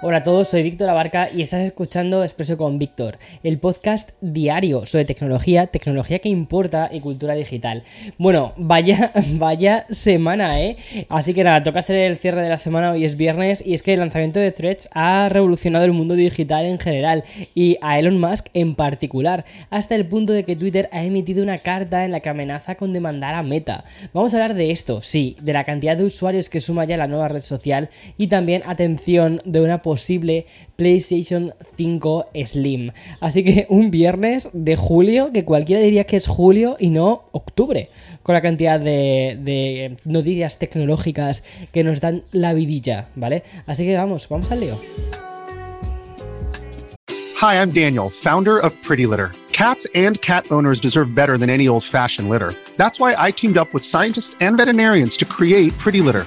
Hola a todos, soy Víctor Abarca y estás escuchando Expreso con Víctor, el podcast diario sobre tecnología, tecnología que importa y cultura digital. Bueno, vaya, vaya semana, ¿eh? Así que nada, toca hacer el cierre de la semana, hoy es viernes y es que el lanzamiento de Threads ha revolucionado el mundo digital en general y a Elon Musk en particular, hasta el punto de que Twitter ha emitido una carta en la que amenaza con demandar a Meta. Vamos a hablar de esto, sí, de la cantidad de usuarios que suma ya la nueva red social y también, atención, de una posible PlayStation 5 Slim. Así que un viernes de julio, que cualquiera diría que es julio y no octubre, con la cantidad de, noticias tecnológicas que nos dan la vidilla, ¿vale? Así que vamos, vamos al lío. Hi, I'm Daniel, founder of Pretty Litter. Cats and cat owners deserve better than any old fashioned litter. That's why I teamed up with scientists and veterinarians to create Pretty Litter.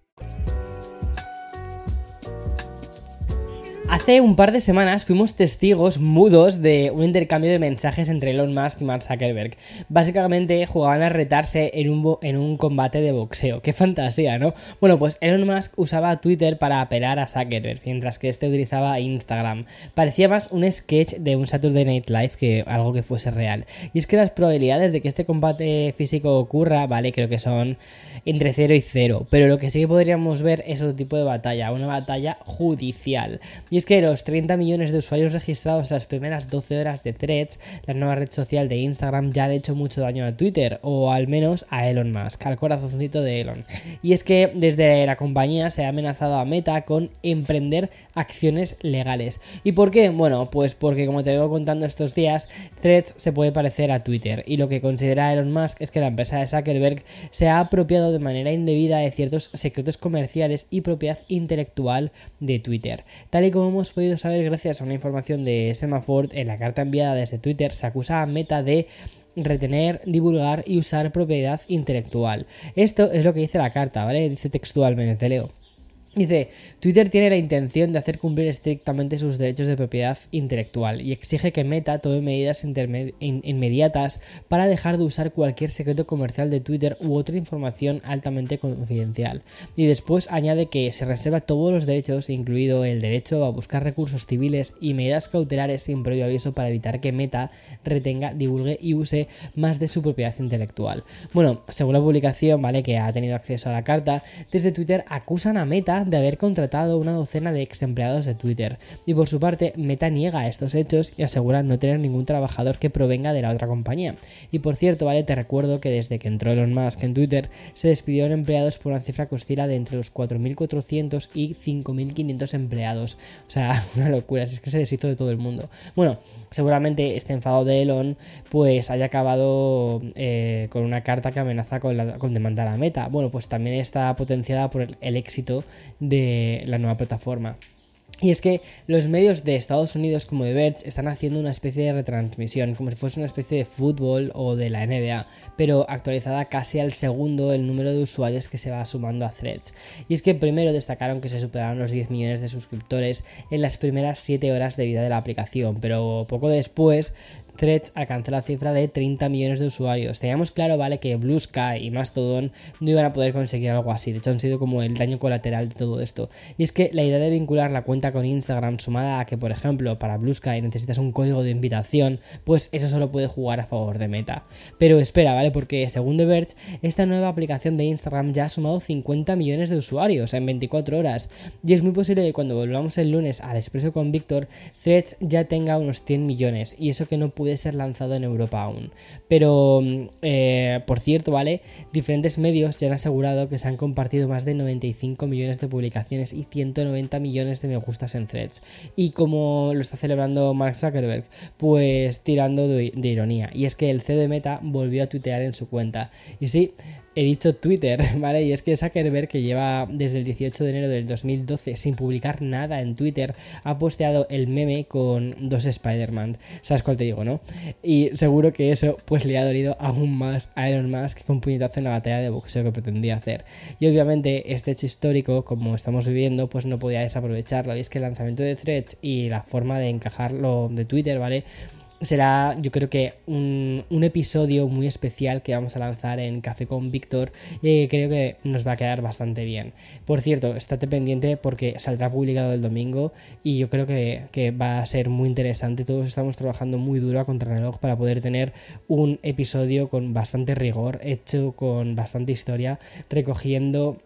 Hace un par de semanas fuimos testigos mudos de un intercambio de mensajes entre Elon Musk y Mark Zuckerberg. Básicamente jugaban a retarse en un, combate de boxeo. ¡Qué fantasía, ¿no? Bueno, pues Elon Musk usaba Twitter para apelar a Zuckerberg, mientras que este utilizaba Instagram. Parecía más un sketch de un Saturday Night Live que algo que fuese real. Y es que las probabilidades de que este combate físico ocurra, vale, creo que son entre 0 y 0. Pero lo que sí que podríamos ver es otro tipo de batalla, una batalla judicial. Es que los 30 millones de usuarios registrados en las primeras 12 horas de Threads, la nueva red social de Instagram, ya han hecho mucho daño a Twitter, o al menos a Elon Musk, al corazoncito de Elon. Y es que desde la compañía se ha amenazado a Meta con emprender acciones legales. ¿Y por qué? Bueno, pues porque como te vengo contando estos días, Threads se puede parecer a Twitter, y lo que considera Elon Musk es que la empresa de Zuckerberg se ha apropiado de manera indebida de ciertos secretos comerciales y propiedad intelectual de Twitter. Tal y como hemos podido saber gracias a una información de Semaphore en la carta enviada desde Twitter, se acusa a Meta de retener, divulgar y usar propiedad intelectual. Esto es lo que dice la carta, ¿vale? Dice textualmente, te leo. Dice, Twitter tiene la intención de hacer cumplir estrictamente sus derechos de propiedad intelectual y exige que Meta tome medidas inmediatas para dejar de usar cualquier secreto comercial de Twitter u otra información altamente confidencial. Y después añade que se reserva todos los derechos, incluido el derecho a buscar recursos civiles y medidas cautelares sin previo aviso para evitar que Meta retenga, divulgue y use más de su propiedad intelectual. Bueno, según la publicación, ¿vale? Que ha tenido acceso a la carta, desde Twitter acusan a Meta de haber contratado una docena de ex empleados de Twitter. Y por su parte, Meta niega estos hechos y asegura no tener ningún trabajador que provenga de la otra compañía. Y por cierto, vale, te recuerdo que desde que entró Elon Musk en Twitter, se despidieron empleados por una cifra que oscila de entre los 4.400 y 5.500 empleados. O sea, una locura, es que se deshizo de todo el mundo. Bueno, seguramente este enfado de Elon pues haya acabado eh, con una carta que amenaza con, demandar a Meta. Bueno, pues también está potenciada por el éxito de la nueva plataforma. Y es que los medios de Estados Unidos como The Verge están haciendo una especie de retransmisión, como si fuese una especie de fútbol o de la NBA, pero actualizada casi al segundo el número de usuarios que se va sumando a Threads. Y es que primero destacaron que se superaron los 10 millones de suscriptores en las primeras 7 horas de vida de la aplicación, pero poco después Threads alcanzó la cifra de 30 millones de usuarios. Teníamos claro, ¿vale? Que Blue Sky y Mastodon no iban a poder conseguir algo así. De hecho, han sido como el daño colateral de todo esto. Y es que la idea de vincular la cuenta con Instagram sumada a que, por ejemplo, para Blue Sky necesitas un código de invitación, pues eso solo puede jugar a favor de Meta. Pero espera, ¿vale? Porque según The Verge, esta nueva aplicación de Instagram ya ha sumado 50 millones de usuarios en 24 horas. Y es muy posible que cuando volvamos el lunes al expreso con Víctor, Threads ya tenga unos 100 millones. Y eso que no puede ser lanzado en Europa aún. Pero, eh, por cierto, ¿vale? Diferentes medios ya han asegurado que se han compartido más de 95 millones de publicaciones y 190 millones de me gustas en threads. Y como lo está celebrando Mark Zuckerberg, pues tirando de, de ironía. Y es que el CEO de Meta volvió a tuitear en su cuenta. Y sí, he dicho Twitter, ¿vale? Y es que Zuckerberg, que lleva desde el 18 de enero del 2012 sin publicar nada en Twitter, ha posteado el meme con dos Spider-Man. ¿Sabes cuál te digo, no? Y seguro que eso pues le ha dolido aún más a Elon Musk con puñetazo en la batalla de boxeo que pretendía hacer. Y obviamente este hecho histórico, como estamos viviendo, pues no podía desaprovecharlo. Y es que el lanzamiento de threads y la forma de encajarlo de Twitter, ¿vale? Será yo creo que un, episodio muy especial que vamos a lanzar en Café con Víctor y creo que nos va a quedar bastante bien. Por cierto, estate pendiente porque saldrá publicado el domingo y yo creo que, que va a ser muy interesante. Todos estamos trabajando muy duro a contrarreloj para poder tener un episodio con bastante rigor, hecho con bastante historia, recogiendo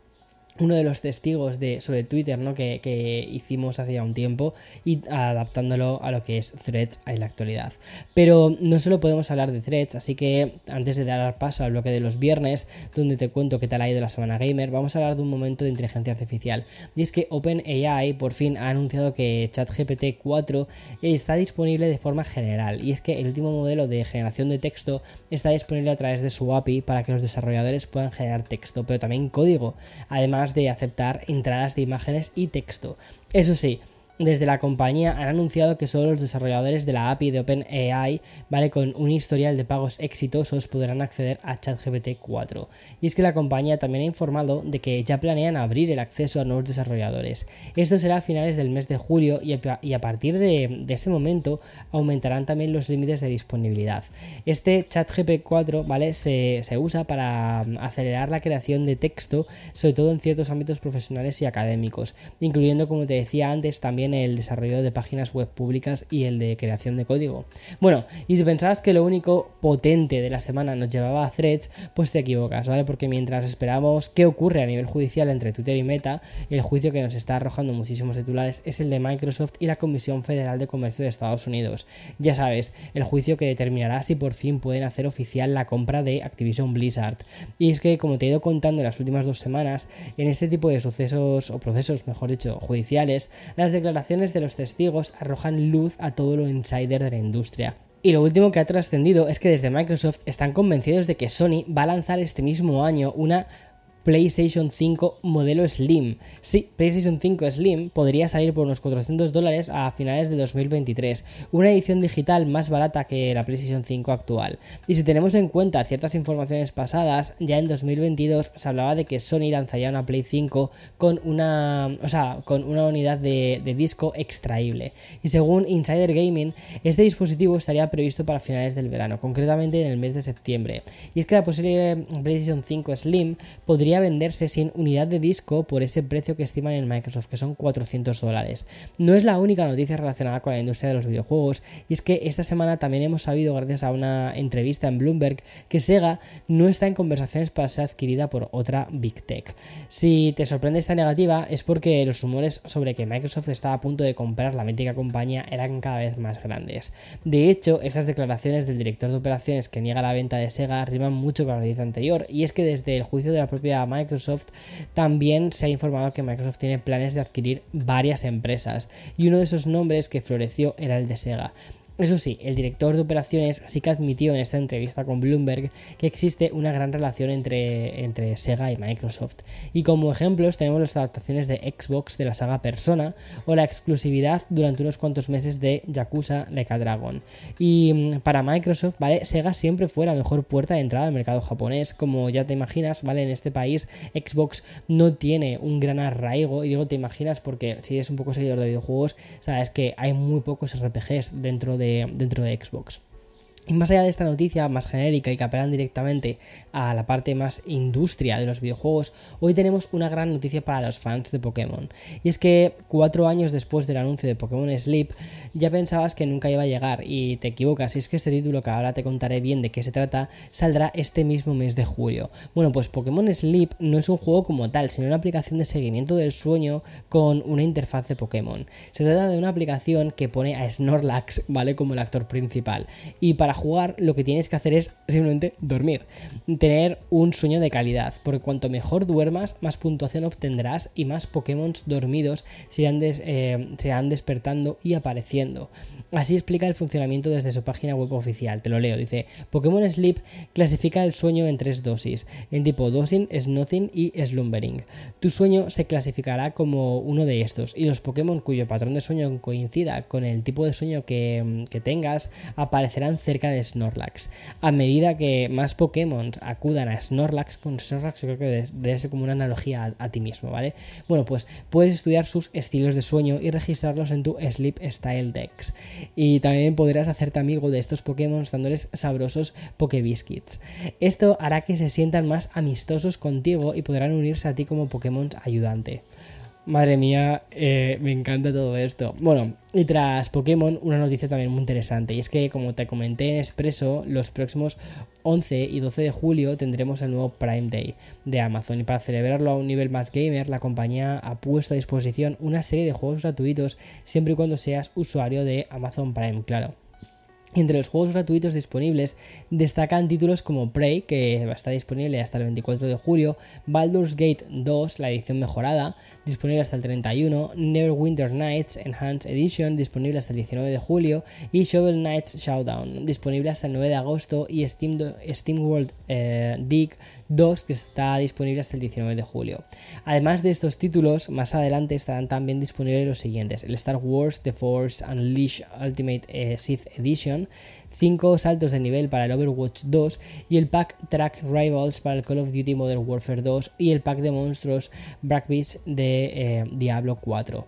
uno de los testigos de, sobre Twitter ¿no? que, hicimos hace ya un tiempo y adaptándolo a lo que es threads en la actualidad. Pero no solo podemos hablar de threads, así que antes de dar paso al bloque de los viernes, donde te cuento qué tal ha ido la semana gamer, vamos a hablar de un momento de inteligencia artificial. Y es que OpenAI por fin ha anunciado que ChatGPT 4 está disponible de forma general. Y es que el último modelo de generación de texto está disponible a través de su API para que los desarrolladores puedan generar texto, pero también código. Además, de aceptar entradas de imágenes y texto. Eso sí, desde la compañía han anunciado que solo los desarrolladores de la API de OpenAI, ¿vale? Con un historial de pagos exitosos podrán acceder a ChatGPT 4. Y es que la compañía también ha informado de que ya planean abrir el acceso a nuevos desarrolladores. Esto será a finales del mes de julio y a, partir de, ese momento aumentarán también los límites de disponibilidad. Este ChatGPT 4, ¿vale? Se, usa para um, acelerar la creación de texto, sobre todo en ciertos ámbitos profesionales y académicos, incluyendo, como te decía antes, el desarrollo de páginas web públicas y el de creación de código. Bueno, y si pensabas que lo único potente de la semana nos llevaba a threads, pues te equivocas, ¿vale? Porque mientras esperamos qué ocurre a nivel judicial entre Twitter y Meta, el juicio que nos está arrojando muchísimos titulares es el de Microsoft y la Comisión Federal de Comercio de Estados Unidos. Ya sabes, el juicio que determinará si por fin pueden hacer oficial la compra de Activision Blizzard. Y es que, como te he ido contando en las últimas dos semanas, en este tipo de sucesos, o procesos, mejor dicho, judiciales, las declaraciones de los testigos arrojan luz a todo lo insider de la industria. Y lo último que ha trascendido es que desde Microsoft están convencidos de que Sony va a lanzar este mismo año una PlayStation 5 modelo Slim. Sí, PlayStation 5 Slim podría salir por unos 400 dólares a finales de 2023, una edición digital más barata que la PlayStation 5 actual. Y si tenemos en cuenta ciertas informaciones pasadas, ya en 2022 se hablaba de que Sony lanzaría una Play 5 con una, o sea, con una unidad de, de disco extraíble. Y según Insider Gaming, este dispositivo estaría previsto para finales del verano, concretamente en el mes de septiembre. Y es que la posible PlayStation 5 Slim podría venderse sin unidad de disco por ese precio que estiman en Microsoft, que son 400 dólares. No es la única noticia relacionada con la industria de los videojuegos, y es que esta semana también hemos sabido, gracias a una entrevista en Bloomberg, que Sega no está en conversaciones para ser adquirida por otra Big Tech. Si te sorprende esta negativa, es porque los rumores sobre que Microsoft estaba a punto de comprar la mítica compañía eran cada vez más grandes. De hecho, estas declaraciones del director de operaciones que niega la venta de Sega riman mucho con la noticia anterior, y es que desde el juicio de la propia Microsoft, también se ha informado que Microsoft tiene planes de adquirir varias empresas y uno de esos nombres que floreció era el de Sega. Eso sí, el director de operaciones sí que admitió en esta entrevista con Bloomberg que existe una gran relación entre, entre Sega y Microsoft. Y como ejemplos tenemos las adaptaciones de Xbox de la saga Persona o la exclusividad durante unos cuantos meses de Yakuza Like Dragon. Y mm, para Microsoft, ¿vale? Sega siempre fue la mejor puerta de entrada al mercado japonés. Como ya te imaginas, ¿vale? En este país Xbox no tiene un gran arraigo. Y digo te imaginas porque si eres un poco seguidor de videojuegos, sabes que hay muy pocos RPGs dentro de dentro de Xbox. Y más allá de esta noticia más genérica y que apelan directamente a la parte más industria de los videojuegos, hoy tenemos una gran noticia para los fans de Pokémon. Y es que cuatro años después del anuncio de Pokémon Sleep, ya pensabas que nunca iba a llegar y te equivocas. Y es que este título, que ahora te contaré bien de qué se trata, saldrá este mismo mes de julio. Bueno, pues Pokémon Sleep no es un juego como tal, sino una aplicación de seguimiento del sueño con una interfaz de Pokémon. Se trata de una aplicación que pone a Snorlax, ¿vale? Como el actor principal. Y para jugar lo que tienes que hacer es simplemente dormir, tener un sueño de calidad, porque cuanto mejor duermas, más puntuación obtendrás y más Pokémon dormidos se irán, eh, se irán despertando y apareciendo. Así explica el funcionamiento desde su página web oficial. Te lo leo. Dice, Pokémon Sleep clasifica el sueño en tres dosis, en tipo dosing, snoozing y slumbering. Tu sueño se clasificará como uno de estos y los Pokémon cuyo patrón de sueño coincida con el tipo de sueño que, tengas aparecerán cerca de Snorlax. A medida que más Pokémon acudan a Snorlax, con Snorlax yo creo que debe ser como una analogía a, ti mismo, ¿vale? Bueno, pues puedes estudiar sus estilos de sueño y registrarlos en tu Sleep Style Dex y también podrás hacerte amigo de estos Pokémon dándoles sabrosos Pokébiscuits. Esto hará que se sientan más amistosos contigo y podrán unirse a ti como Pokémon ayudante. Madre mía, eh, me encanta todo esto. Bueno, y tras Pokémon, una noticia también muy interesante. Y es que, como te comenté en Expreso, los próximos 11 y 12 de julio tendremos el nuevo Prime Day de Amazon. Y para celebrarlo a un nivel más gamer, la compañía ha puesto a disposición una serie de juegos gratuitos siempre y cuando seas usuario de Amazon Prime, claro. Entre los juegos gratuitos disponibles destacan títulos como Prey, que está disponible hasta el 24 de julio, Baldur's Gate 2, la edición mejorada, disponible hasta el 31, Neverwinter Nights Enhanced Edition, disponible hasta el 19 de julio, y Shovel Knights Showdown, disponible hasta el 9 de agosto, y Steam, World eh, Dig 2, que está disponible hasta el 19 de julio. Además de estos títulos, más adelante estarán también disponibles los siguientes: el Star Wars The Force Unleashed Ultimate eh, Sith Edition, 5 saltos de nivel para el Overwatch 2 y el pack Track Rivals para el Call of Duty Modern Warfare 2 y el pack de monstruos Black Beach de eh, Diablo 4.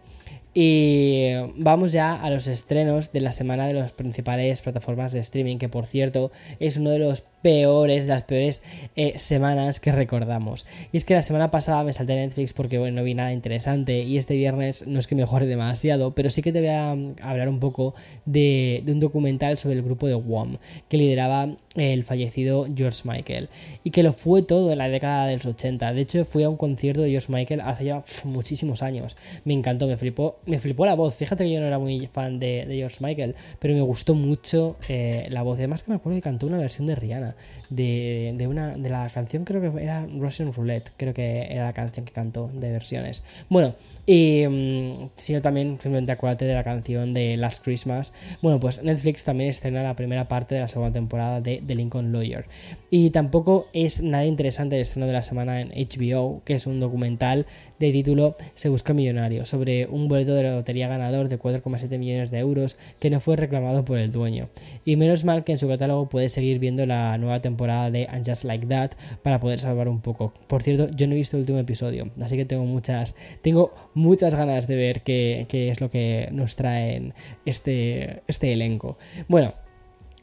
Y vamos ya a los estrenos de la semana de las principales plataformas de streaming, que por cierto es uno de los peores, las peores eh, semanas que recordamos. Y es que la semana pasada me salté Netflix porque bueno, no vi nada interesante y este viernes no es que mejore demasiado, pero sí que te voy a mm, hablar un poco de, un documental sobre el grupo de WOM que lideraba el fallecido George Michael y que lo fue todo en la década de los 80. De hecho, fui a un concierto de George Michael hace ya muchísimos años. Me encantó, me flipó, me flipó la voz. Fíjate que yo no era muy fan de, George Michael, pero me gustó mucho eh, la voz. Además que me acuerdo que cantó una versión de Rihanna de, una, de la canción, creo que era Russian Roulette, creo que era la canción que cantó de versiones. Bueno, y mm, si no también simplemente acuérdate de la canción de Last Christmas. Bueno, pues Netflix también estrena la primera parte de la segunda temporada de The Lincoln Lawyer. Y tampoco es nada interesante el estreno de la semana en HBO, que es un documental de título Se busca millonario, sobre un boleto de lotería ganador de 4,7 millones de euros que no fue reclamado por el dueño. Y menos mal que en su catálogo puedes seguir viendo la nueva temporada de And Like That para poder salvar un poco. Por cierto, yo no he visto el último episodio, así que tengo muchas, tengo muchas ganas de ver qué, qué es lo que nos traen este, este elenco. Bueno,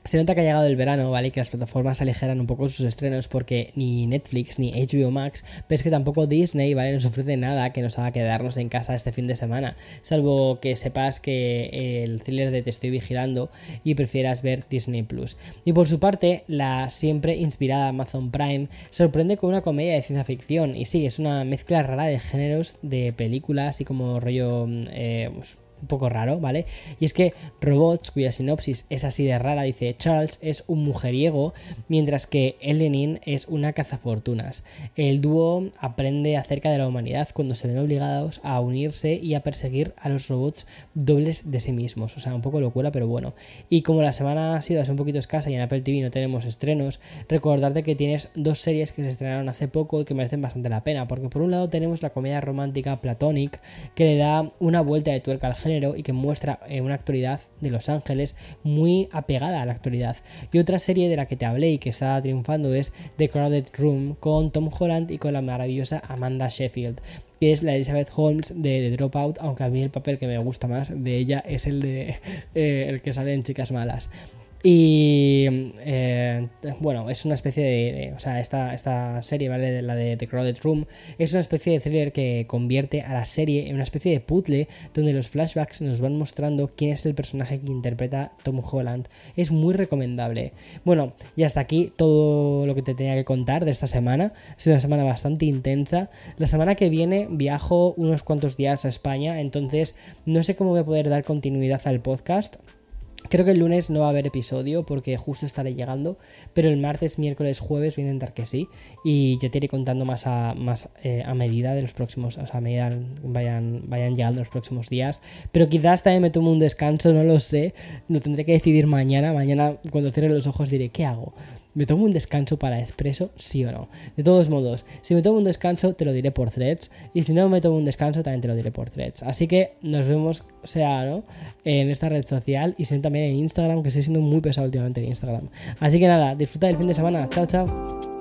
se nota que ha llegado el verano, ¿vale? Que las plataformas aligeran un poco sus estrenos porque ni Netflix ni HBO Max, pero es que tampoco Disney, ¿vale? Nos ofrece nada que nos haga quedarnos en casa este fin de semana, salvo que sepas que el thriller de Te estoy vigilando y prefieras ver Disney Plus. Y por su parte, la siempre inspirada Amazon Prime sorprende con una comedia de ciencia ficción y sí, es una mezcla rara de géneros de películas, así como rollo... Eh, pues, un poco raro, ¿vale? Y es que Robots, cuya sinopsis es así de rara, dice Charles es un mujeriego, mientras que Elenin es una cazafortunas. El dúo aprende acerca de la humanidad cuando se ven obligados a unirse y a perseguir a los robots dobles de sí mismos. O sea, un poco locura, pero bueno. Y como la semana ha sido así un poquito escasa y en Apple TV no tenemos estrenos, recordarte que tienes dos series que se estrenaron hace poco y que merecen bastante la pena, porque por un lado tenemos la comedia romántica Platonic, que le da una vuelta de tuerca al género, y que muestra eh, una actualidad de Los Ángeles muy apegada a la actualidad. Y otra serie de la que te hablé y que está triunfando es The Crowded Room con Tom Holland y con la maravillosa Amanda Sheffield que es la Elizabeth Holmes de, The Dropout, aunque a mí el papel que me gusta más de ella es el de eh, el que sale en Chicas Malas. Y eh, bueno, es una especie de, o sea, esta, esta serie, ¿vale? La de The Crowded Room, es una especie de thriller que convierte a la serie en una especie de puzzle donde los flashbacks nos van mostrando quién es el personaje que interpreta Tom Holland. Es muy recomendable. Bueno, y hasta aquí todo lo que te tenía que contar de esta semana. Ha sido una semana bastante intensa. La semana que viene viajo unos cuantos días a España, entonces no sé cómo voy a poder dar continuidad al podcast Creo que el lunes no va a haber episodio porque justo estaré llegando, pero el martes, miércoles, jueves voy a intentar que sí y ya te iré contando más a, más, eh, a medida de los próximos, o sea, a medida vayan, vayan llegando los próximos días. Pero quizás también me tomo un descanso, no lo sé, lo tendré que decidir mañana. Mañana cuando cierre los ojos diré, ¿qué hago? ¿Me tomo un descanso para expreso? Sí o no. De todos modos, si me tomo un descanso, te lo diré por threads. Y si no me tomo un descanso, también te lo diré por threads. Así que nos vemos, sea, ¿no? En esta red social y también en Instagram, que estoy siendo muy pesado últimamente en Instagram. Así que nada, disfruta del fin de semana. Chao, chao.